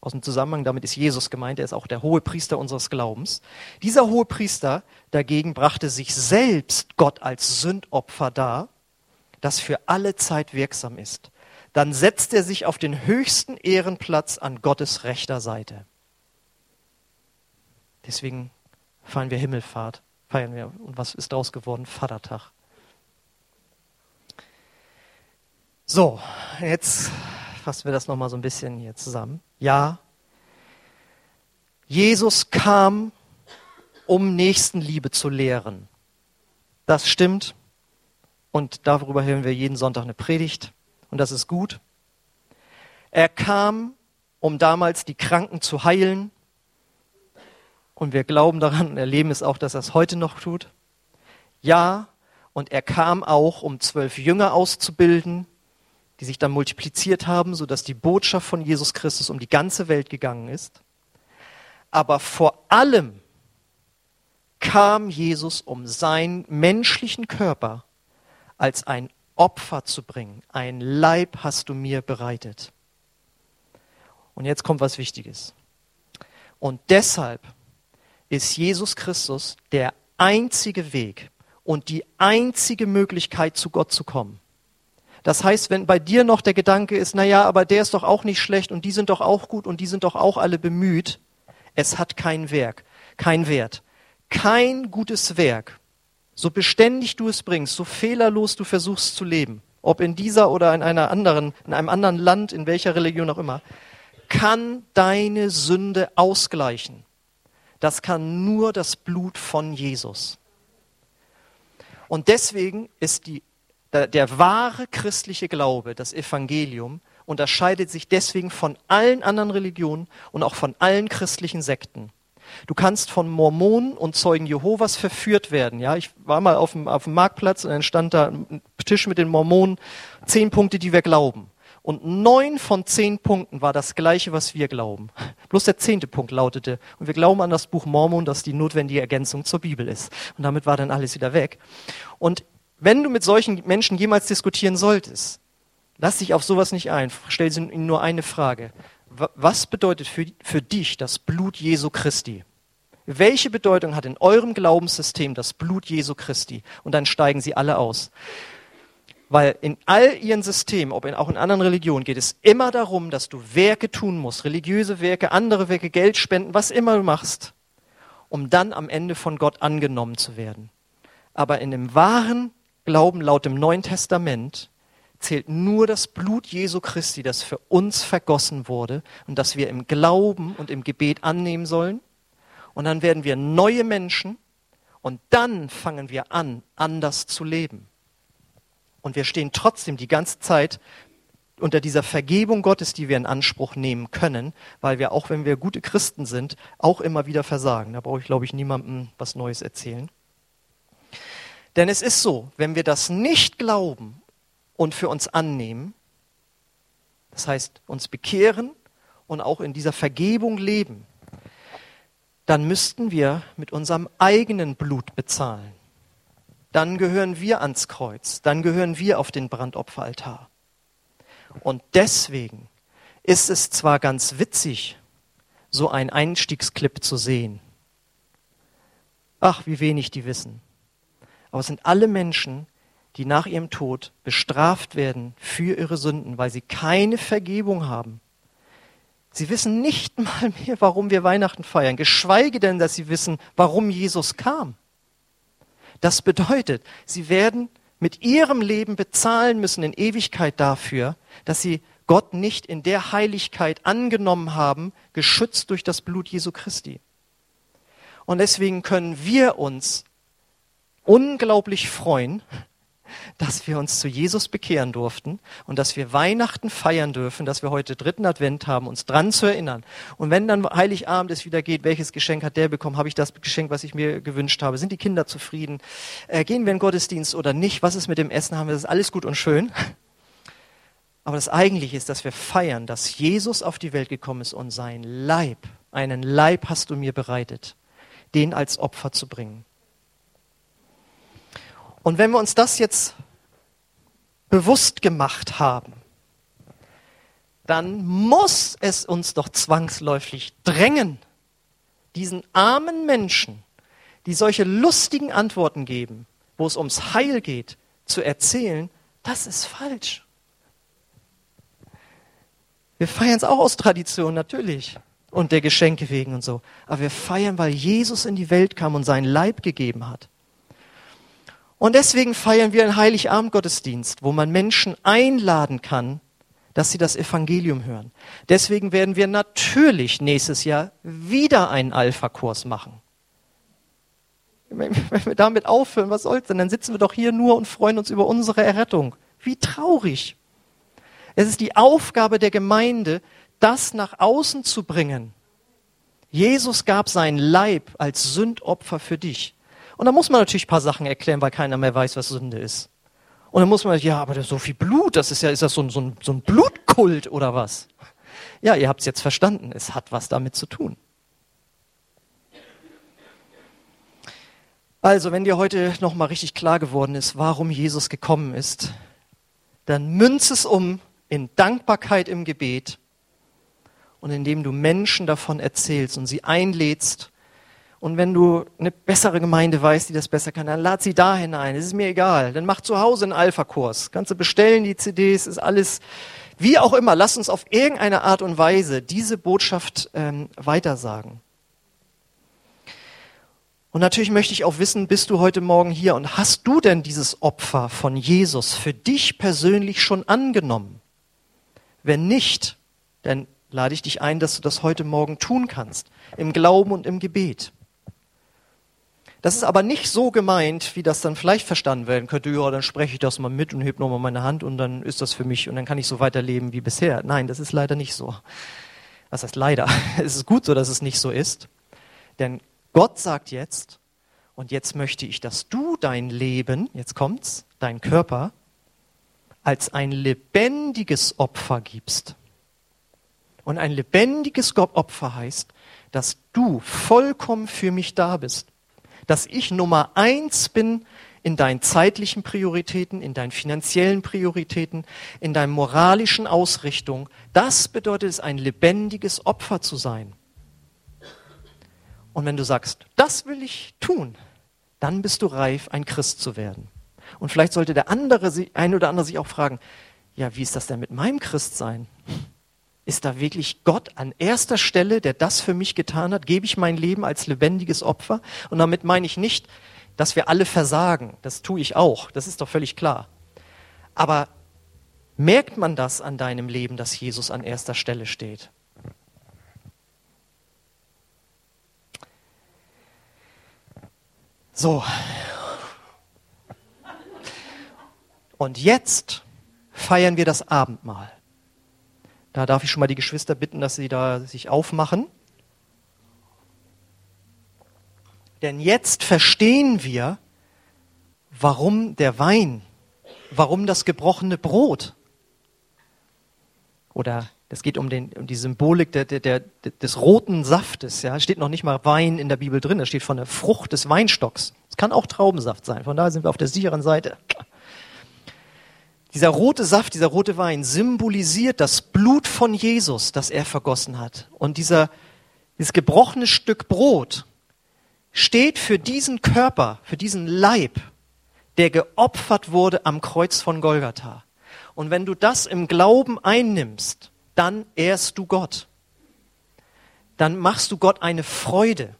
aus dem Zusammenhang damit ist Jesus gemeint, er ist auch der hohe Priester unseres Glaubens. Dieser hohe Priester dagegen brachte sich selbst Gott als Sündopfer dar, das für alle Zeit wirksam ist dann setzt er sich auf den höchsten Ehrenplatz an Gottes rechter Seite. Deswegen feiern wir Himmelfahrt, feiern wir. Und was ist daraus geworden? Vatertag. So, jetzt fassen wir das nochmal so ein bisschen hier zusammen. Ja, Jesus kam, um Nächstenliebe zu lehren. Das stimmt. Und darüber hören wir jeden Sonntag eine Predigt. Und das ist gut. Er kam, um damals die Kranken zu heilen. Und wir glauben daran und erleben es auch, dass er es heute noch tut. Ja, und er kam auch, um zwölf Jünger auszubilden, die sich dann multipliziert haben, sodass die Botschaft von Jesus Christus um die ganze Welt gegangen ist. Aber vor allem kam Jesus, um seinen menschlichen Körper als ein Opfer zu bringen. Ein Leib hast du mir bereitet. Und jetzt kommt was Wichtiges. Und deshalb ist Jesus Christus der einzige Weg und die einzige Möglichkeit, zu Gott zu kommen. Das heißt, wenn bei dir noch der Gedanke ist, na ja, aber der ist doch auch nicht schlecht und die sind doch auch gut und die sind doch auch alle bemüht, es hat kein Werk, kein Wert. Kein gutes Werk, so beständig du es bringst, so fehlerlos du versuchst zu leben, ob in dieser oder in einer anderen, in einem anderen Land, in welcher Religion auch immer, kann deine Sünde ausgleichen. Das kann nur das Blut von Jesus. Und deswegen ist die, der, der wahre christliche Glaube, das Evangelium, unterscheidet sich deswegen von allen anderen Religionen und auch von allen christlichen Sekten. Du kannst von Mormonen und Zeugen Jehovas verführt werden. Ja, ich war mal auf dem, auf dem Marktplatz und dann stand da ein Tisch mit den Mormonen, zehn Punkte, die wir glauben. Und neun von zehn Punkten war das gleiche, was wir glauben. Bloß der zehnte Punkt lautete, und wir glauben an das Buch Mormon, das die notwendige Ergänzung zur Bibel ist. Und damit war dann alles wieder weg. Und wenn du mit solchen Menschen jemals diskutieren solltest, Lass dich auf sowas nicht ein. Stell ihnen nur eine Frage. Was bedeutet für, für dich das Blut Jesu Christi? Welche Bedeutung hat in eurem Glaubenssystem das Blut Jesu Christi? Und dann steigen sie alle aus. Weil in all ihren Systemen, ob in, auch in anderen Religionen, geht es immer darum, dass du Werke tun musst, religiöse Werke, andere Werke, Geld spenden, was immer du machst, um dann am Ende von Gott angenommen zu werden. Aber in dem wahren Glauben laut dem Neuen Testament zählt nur das Blut Jesu Christi, das für uns vergossen wurde und das wir im Glauben und im Gebet annehmen sollen. Und dann werden wir neue Menschen und dann fangen wir an, anders zu leben. Und wir stehen trotzdem die ganze Zeit unter dieser Vergebung Gottes, die wir in Anspruch nehmen können, weil wir auch, wenn wir gute Christen sind, auch immer wieder versagen. Da brauche ich, glaube ich, niemandem was Neues erzählen. Denn es ist so, wenn wir das nicht glauben und für uns annehmen. Das heißt, uns bekehren und auch in dieser Vergebung leben. Dann müssten wir mit unserem eigenen Blut bezahlen. Dann gehören wir ans Kreuz. Dann gehören wir auf den Brandopferaltar. Und deswegen ist es zwar ganz witzig, so einen Einstiegsclip zu sehen. Ach, wie wenig die wissen. Aber es sind alle Menschen, die nach ihrem Tod bestraft werden für ihre Sünden, weil sie keine Vergebung haben. Sie wissen nicht mal mehr, warum wir Weihnachten feiern, geschweige denn, dass sie wissen, warum Jesus kam. Das bedeutet, sie werden mit ihrem Leben bezahlen müssen in Ewigkeit dafür, dass sie Gott nicht in der Heiligkeit angenommen haben, geschützt durch das Blut Jesu Christi. Und deswegen können wir uns unglaublich freuen, dass wir uns zu Jesus bekehren durften und dass wir Weihnachten feiern dürfen, dass wir heute dritten Advent haben, uns dran zu erinnern. Und wenn dann Heiligabend es wieder geht, welches Geschenk hat der bekommen? Habe ich das Geschenk, was ich mir gewünscht habe? Sind die Kinder zufrieden? Äh, gehen wir in den Gottesdienst oder nicht? Was ist mit dem Essen? Haben wir das alles gut und schön? Aber das Eigentliche ist, dass wir feiern, dass Jesus auf die Welt gekommen ist und sein Leib, einen Leib hast du mir bereitet, den als Opfer zu bringen. Und wenn wir uns das jetzt bewusst gemacht haben, dann muss es uns doch zwangsläufig drängen, diesen armen Menschen, die solche lustigen Antworten geben, wo es ums Heil geht, zu erzählen, das ist falsch. Wir feiern es auch aus Tradition, natürlich. Und der Geschenke wegen und so. Aber wir feiern, weil Jesus in die Welt kam und seinen Leib gegeben hat. Und deswegen feiern wir einen Heiligabend-Gottesdienst, wo man Menschen einladen kann, dass sie das Evangelium hören. Deswegen werden wir natürlich nächstes Jahr wieder einen Alpha-Kurs machen. Wenn wir damit aufhören, was soll's denn? Dann sitzen wir doch hier nur und freuen uns über unsere Errettung. Wie traurig. Es ist die Aufgabe der Gemeinde, das nach außen zu bringen. Jesus gab seinen Leib als Sündopfer für dich. Und da muss man natürlich ein paar Sachen erklären, weil keiner mehr weiß, was Sünde ist. Und dann muss man, ja, aber so viel Blut, das ist ja, ist das so ein, so ein, so ein Blutkult oder was? Ja, ihr habt es jetzt verstanden, es hat was damit zu tun. Also, wenn dir heute nochmal richtig klar geworden ist, warum Jesus gekommen ist, dann münz es um in Dankbarkeit im Gebet und indem du Menschen davon erzählst und sie einlädst. Und wenn du eine bessere Gemeinde weißt, die das besser kann, dann lad sie da hinein. Es ist mir egal. Dann mach zu Hause einen Alpha-Kurs. Kannst du bestellen, die CDs, ist alles, wie auch immer. Lass uns auf irgendeine Art und Weise diese Botschaft ähm, weitersagen. Und natürlich möchte ich auch wissen, bist du heute Morgen hier und hast du denn dieses Opfer von Jesus für dich persönlich schon angenommen? Wenn nicht, dann lade ich dich ein, dass du das heute Morgen tun kannst, im Glauben und im Gebet. Das ist aber nicht so gemeint, wie das dann vielleicht verstanden werden könnte, ja, dann spreche ich das mal mit und heb nochmal meine Hand und dann ist das für mich und dann kann ich so weiterleben wie bisher. Nein, das ist leider nicht so. Was heißt leider? Es ist gut so, dass es nicht so ist. Denn Gott sagt jetzt, und jetzt möchte ich, dass du dein Leben, jetzt kommt's, dein Körper, als ein lebendiges Opfer gibst. Und ein lebendiges Opfer heißt, dass du vollkommen für mich da bist. Dass ich Nummer eins bin in deinen zeitlichen Prioritäten, in deinen finanziellen Prioritäten, in deiner moralischen Ausrichtung. Das bedeutet es, ein lebendiges Opfer zu sein. Und wenn du sagst, das will ich tun, dann bist du reif, ein Christ zu werden. Und vielleicht sollte der andere, ein oder andere sich auch fragen, ja, wie ist das denn mit meinem Christsein? Ist da wirklich Gott an erster Stelle, der das für mich getan hat? Gebe ich mein Leben als lebendiges Opfer? Und damit meine ich nicht, dass wir alle versagen. Das tue ich auch. Das ist doch völlig klar. Aber merkt man das an deinem Leben, dass Jesus an erster Stelle steht? So. Und jetzt feiern wir das Abendmahl. Da darf ich schon mal die Geschwister bitten, dass sie da sich aufmachen. Denn jetzt verstehen wir, warum der Wein, warum das gebrochene Brot oder das geht um, den, um die Symbolik der, der, der, des roten Saftes. Ja, es steht noch nicht mal Wein in der Bibel drin. Es steht von der Frucht des Weinstocks. Es kann auch Traubensaft sein. Von daher sind wir auf der sicheren Seite. Dieser rote Saft, dieser rote Wein symbolisiert das Blut von Jesus, das er vergossen hat. Und dieser, dieses gebrochene Stück Brot steht für diesen Körper, für diesen Leib, der geopfert wurde am Kreuz von Golgatha. Und wenn du das im Glauben einnimmst, dann ehrst du Gott. Dann machst du Gott eine Freude.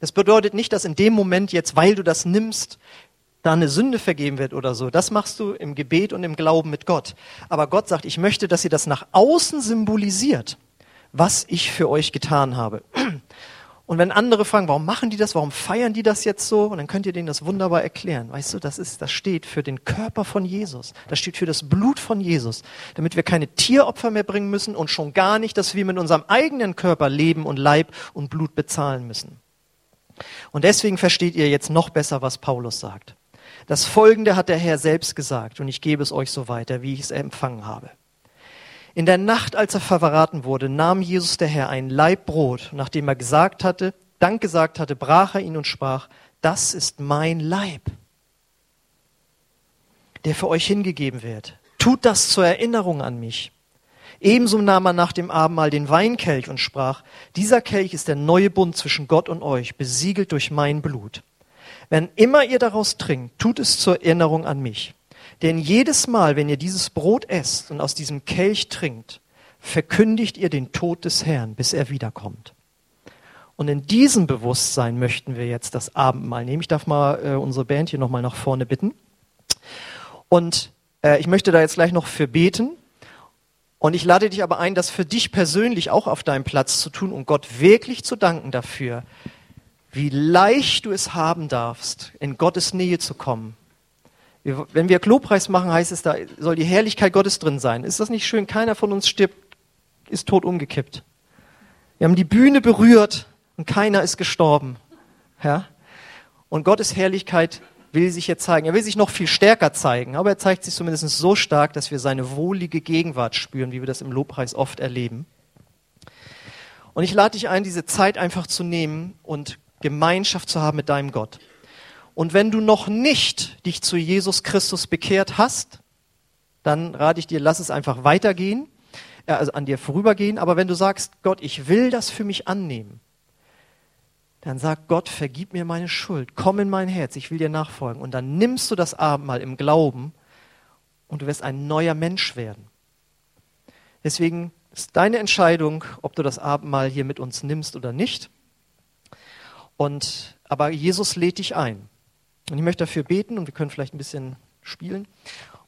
Das bedeutet nicht, dass in dem Moment jetzt, weil du das nimmst, da Sünde vergeben wird oder so. Das machst du im Gebet und im Glauben mit Gott. Aber Gott sagt, ich möchte, dass ihr das nach außen symbolisiert, was ich für euch getan habe. Und wenn andere fragen, warum machen die das, warum feiern die das jetzt so, und dann könnt ihr denen das wunderbar erklären. Weißt du, das ist, das steht für den Körper von Jesus. Das steht für das Blut von Jesus. Damit wir keine Tieropfer mehr bringen müssen und schon gar nicht, dass wir mit unserem eigenen Körper Leben und Leib und Blut bezahlen müssen. Und deswegen versteht ihr jetzt noch besser, was Paulus sagt. Das Folgende hat der Herr selbst gesagt, und ich gebe es euch so weiter, wie ich es empfangen habe. In der Nacht, als er verraten wurde, nahm Jesus der Herr ein Laib Brot, nachdem er gesagt hatte, Dank gesagt hatte, brach er ihn und sprach, das ist mein Leib, der für euch hingegeben wird. Tut das zur Erinnerung an mich. Ebenso nahm er nach dem Abendmahl den Weinkelch und sprach, dieser Kelch ist der neue Bund zwischen Gott und euch, besiegelt durch mein Blut. Wenn immer ihr daraus trinkt, tut es zur Erinnerung an mich. Denn jedes Mal, wenn ihr dieses Brot esst und aus diesem Kelch trinkt, verkündigt ihr den Tod des Herrn, bis er wiederkommt. Und in diesem Bewusstsein möchten wir jetzt das Abendmahl nehmen. Ich darf mal äh, unsere Band hier nochmal nach vorne bitten. Und äh, ich möchte da jetzt gleich noch für beten. Und ich lade dich aber ein, das für dich persönlich auch auf deinem Platz zu tun und Gott wirklich zu danken dafür, wie leicht du es haben darfst, in Gottes Nähe zu kommen. Wenn wir Lobpreis machen, heißt es, da soll die Herrlichkeit Gottes drin sein. Ist das nicht schön? Keiner von uns stirbt, ist tot umgekippt. Wir haben die Bühne berührt und keiner ist gestorben. Ja? Und Gottes Herrlichkeit will sich jetzt zeigen. Er will sich noch viel stärker zeigen, aber er zeigt sich zumindest so stark, dass wir seine wohlige Gegenwart spüren, wie wir das im Lobpreis oft erleben. Und ich lade dich ein, diese Zeit einfach zu nehmen und Gemeinschaft zu haben mit deinem Gott. Und wenn du noch nicht dich zu Jesus Christus bekehrt hast, dann rate ich dir, lass es einfach weitergehen, äh, also an dir vorübergehen. Aber wenn du sagst, Gott, ich will das für mich annehmen, dann sag Gott, vergib mir meine Schuld, komm in mein Herz, ich will dir nachfolgen. Und dann nimmst du das Abendmahl im Glauben und du wirst ein neuer Mensch werden. Deswegen ist deine Entscheidung, ob du das Abendmahl hier mit uns nimmst oder nicht. Und, aber Jesus lädt dich ein. Und ich möchte dafür beten und wir können vielleicht ein bisschen spielen.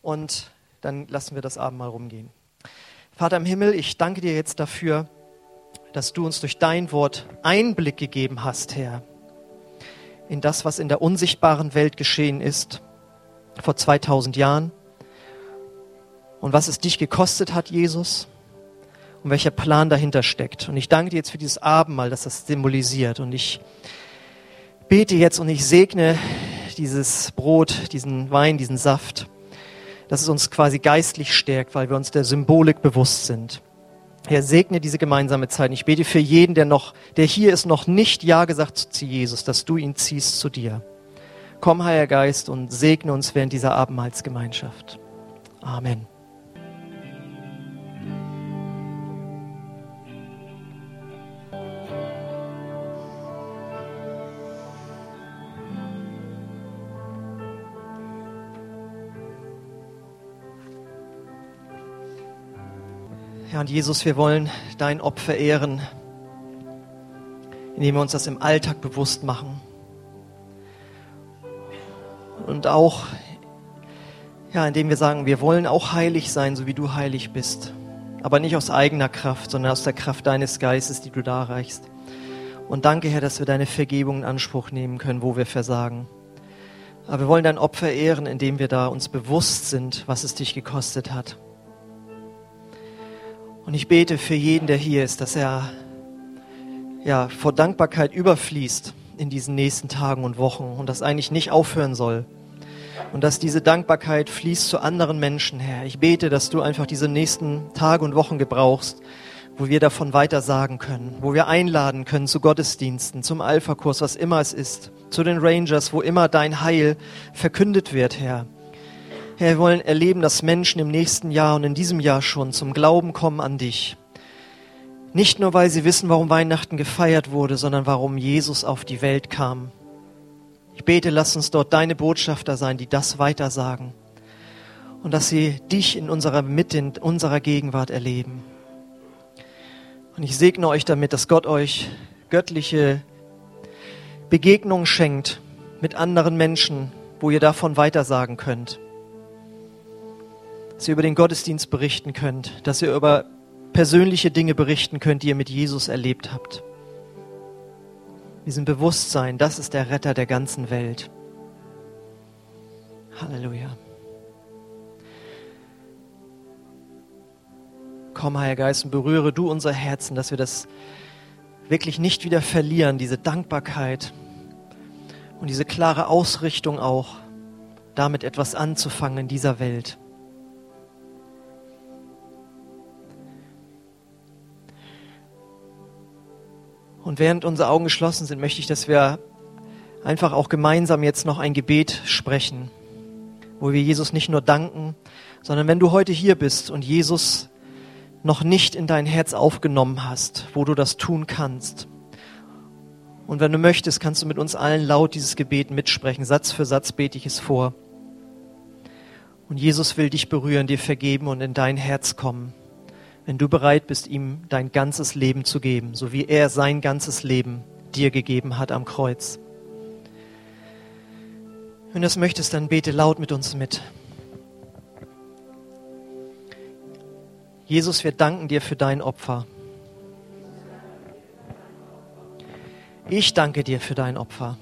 Und dann lassen wir das Abendmahl rumgehen. Vater im Himmel, ich danke dir jetzt dafür, dass du uns durch dein Wort Einblick gegeben hast, Herr, in das, was in der unsichtbaren Welt geschehen ist vor 2000 Jahren und was es dich gekostet hat, Jesus, und welcher Plan dahinter steckt. Und ich danke dir jetzt für dieses Abendmahl, das das symbolisiert. Und ich bete jetzt und ich segne dieses Brot, diesen Wein, diesen Saft, dass es uns quasi geistlich stärkt, weil wir uns der Symbolik bewusst sind. Herr, segne diese gemeinsame Zeit. Ich bete für jeden, der noch, der hier ist, noch nicht Ja gesagt zu Jesus, dass du ihn ziehst zu dir. Komm, Heiliger Geist, und segne uns während dieser Abendmahlsgemeinschaft. Amen. Ja, und Jesus, wir wollen dein Opfer ehren, indem wir uns das im Alltag bewusst machen. Und auch, ja, indem wir sagen, wir wollen auch heilig sein, so wie du heilig bist. Aber nicht aus eigener Kraft, sondern aus der Kraft deines Geistes, die du darreichst. Und danke, Herr, dass wir deine Vergebung in Anspruch nehmen können, wo wir versagen. Aber wir wollen dein Opfer ehren, indem wir da uns bewusst sind, was es dich gekostet hat. Und ich bete für jeden, der hier ist, dass er ja, vor Dankbarkeit überfließt in diesen nächsten Tagen und Wochen und das eigentlich nicht aufhören soll. Und dass diese Dankbarkeit fließt zu anderen Menschen, Herr. Ich bete, dass du einfach diese nächsten Tage und Wochen gebrauchst, wo wir davon weiter sagen können, wo wir einladen können zu Gottesdiensten, zum Alpha-Kurs, was immer es ist, zu den Rangers, wo immer dein Heil verkündet wird, Herr. Herr, wir wollen erleben, dass Menschen im nächsten Jahr und in diesem Jahr schon zum Glauben kommen an dich. Nicht nur, weil sie wissen, warum Weihnachten gefeiert wurde, sondern warum Jesus auf die Welt kam. Ich bete, lass uns dort deine Botschafter sein, die das weitersagen. Und dass sie dich in unserer Mitte, in unserer Gegenwart erleben. Und ich segne euch damit, dass Gott euch göttliche Begegnungen schenkt mit anderen Menschen, wo ihr davon weitersagen könnt dass ihr über den Gottesdienst berichten könnt, dass ihr über persönliche Dinge berichten könnt, die ihr mit Jesus erlebt habt. Diesem Bewusstsein, das ist der Retter der ganzen Welt. Halleluja. Komm, Heiliger Geist, und berühre du unser Herzen, dass wir das wirklich nicht wieder verlieren, diese Dankbarkeit und diese klare Ausrichtung auch, damit etwas anzufangen in dieser Welt. Und während unsere Augen geschlossen sind, möchte ich, dass wir einfach auch gemeinsam jetzt noch ein Gebet sprechen, wo wir Jesus nicht nur danken, sondern wenn du heute hier bist und Jesus noch nicht in dein Herz aufgenommen hast, wo du das tun kannst. Und wenn du möchtest, kannst du mit uns allen laut dieses Gebet mitsprechen. Satz für Satz bete ich es vor. Und Jesus will dich berühren, dir vergeben und in dein Herz kommen wenn du bereit bist, ihm dein ganzes Leben zu geben, so wie er sein ganzes Leben dir gegeben hat am Kreuz. Wenn du das möchtest, dann bete laut mit uns mit. Jesus, wir danken dir für dein Opfer. Ich danke dir für dein Opfer,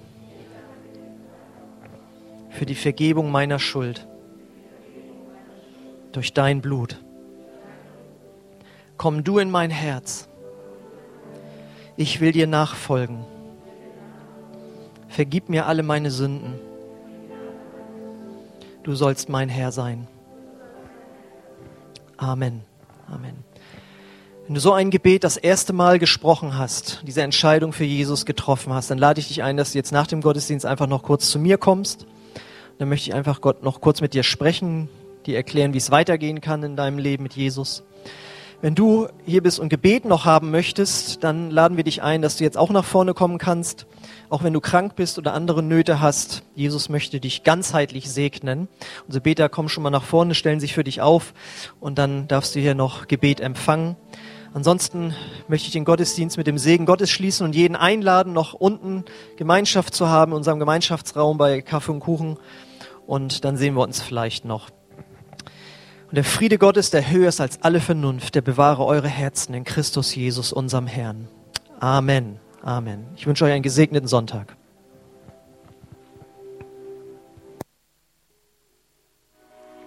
für die Vergebung meiner Schuld durch dein Blut. Komm du in mein Herz. Ich will dir nachfolgen. Vergib mir alle meine Sünden. Du sollst mein Herr sein. Amen. Amen. Wenn du so ein Gebet das erste Mal gesprochen hast, diese Entscheidung für Jesus getroffen hast, dann lade ich dich ein, dass du jetzt nach dem Gottesdienst einfach noch kurz zu mir kommst. Dann möchte ich einfach Gott noch kurz mit dir sprechen, dir erklären, wie es weitergehen kann in deinem Leben mit Jesus. Wenn du hier bist und Gebet noch haben möchtest, dann laden wir dich ein, dass du jetzt auch nach vorne kommen kannst. Auch wenn du krank bist oder andere Nöte hast, Jesus möchte dich ganzheitlich segnen. Unsere Beter kommen schon mal nach vorne, stellen sich für dich auf und dann darfst du hier noch Gebet empfangen. Ansonsten möchte ich den Gottesdienst mit dem Segen Gottes schließen und jeden einladen, noch unten Gemeinschaft zu haben, in unserem Gemeinschaftsraum bei Kaffee und Kuchen. Und dann sehen wir uns vielleicht noch. Und der Friede Gottes, der höher ist als alle Vernunft, der bewahre eure Herzen in Christus Jesus, unserem Herrn. Amen. Amen. Ich wünsche euch einen gesegneten Sonntag.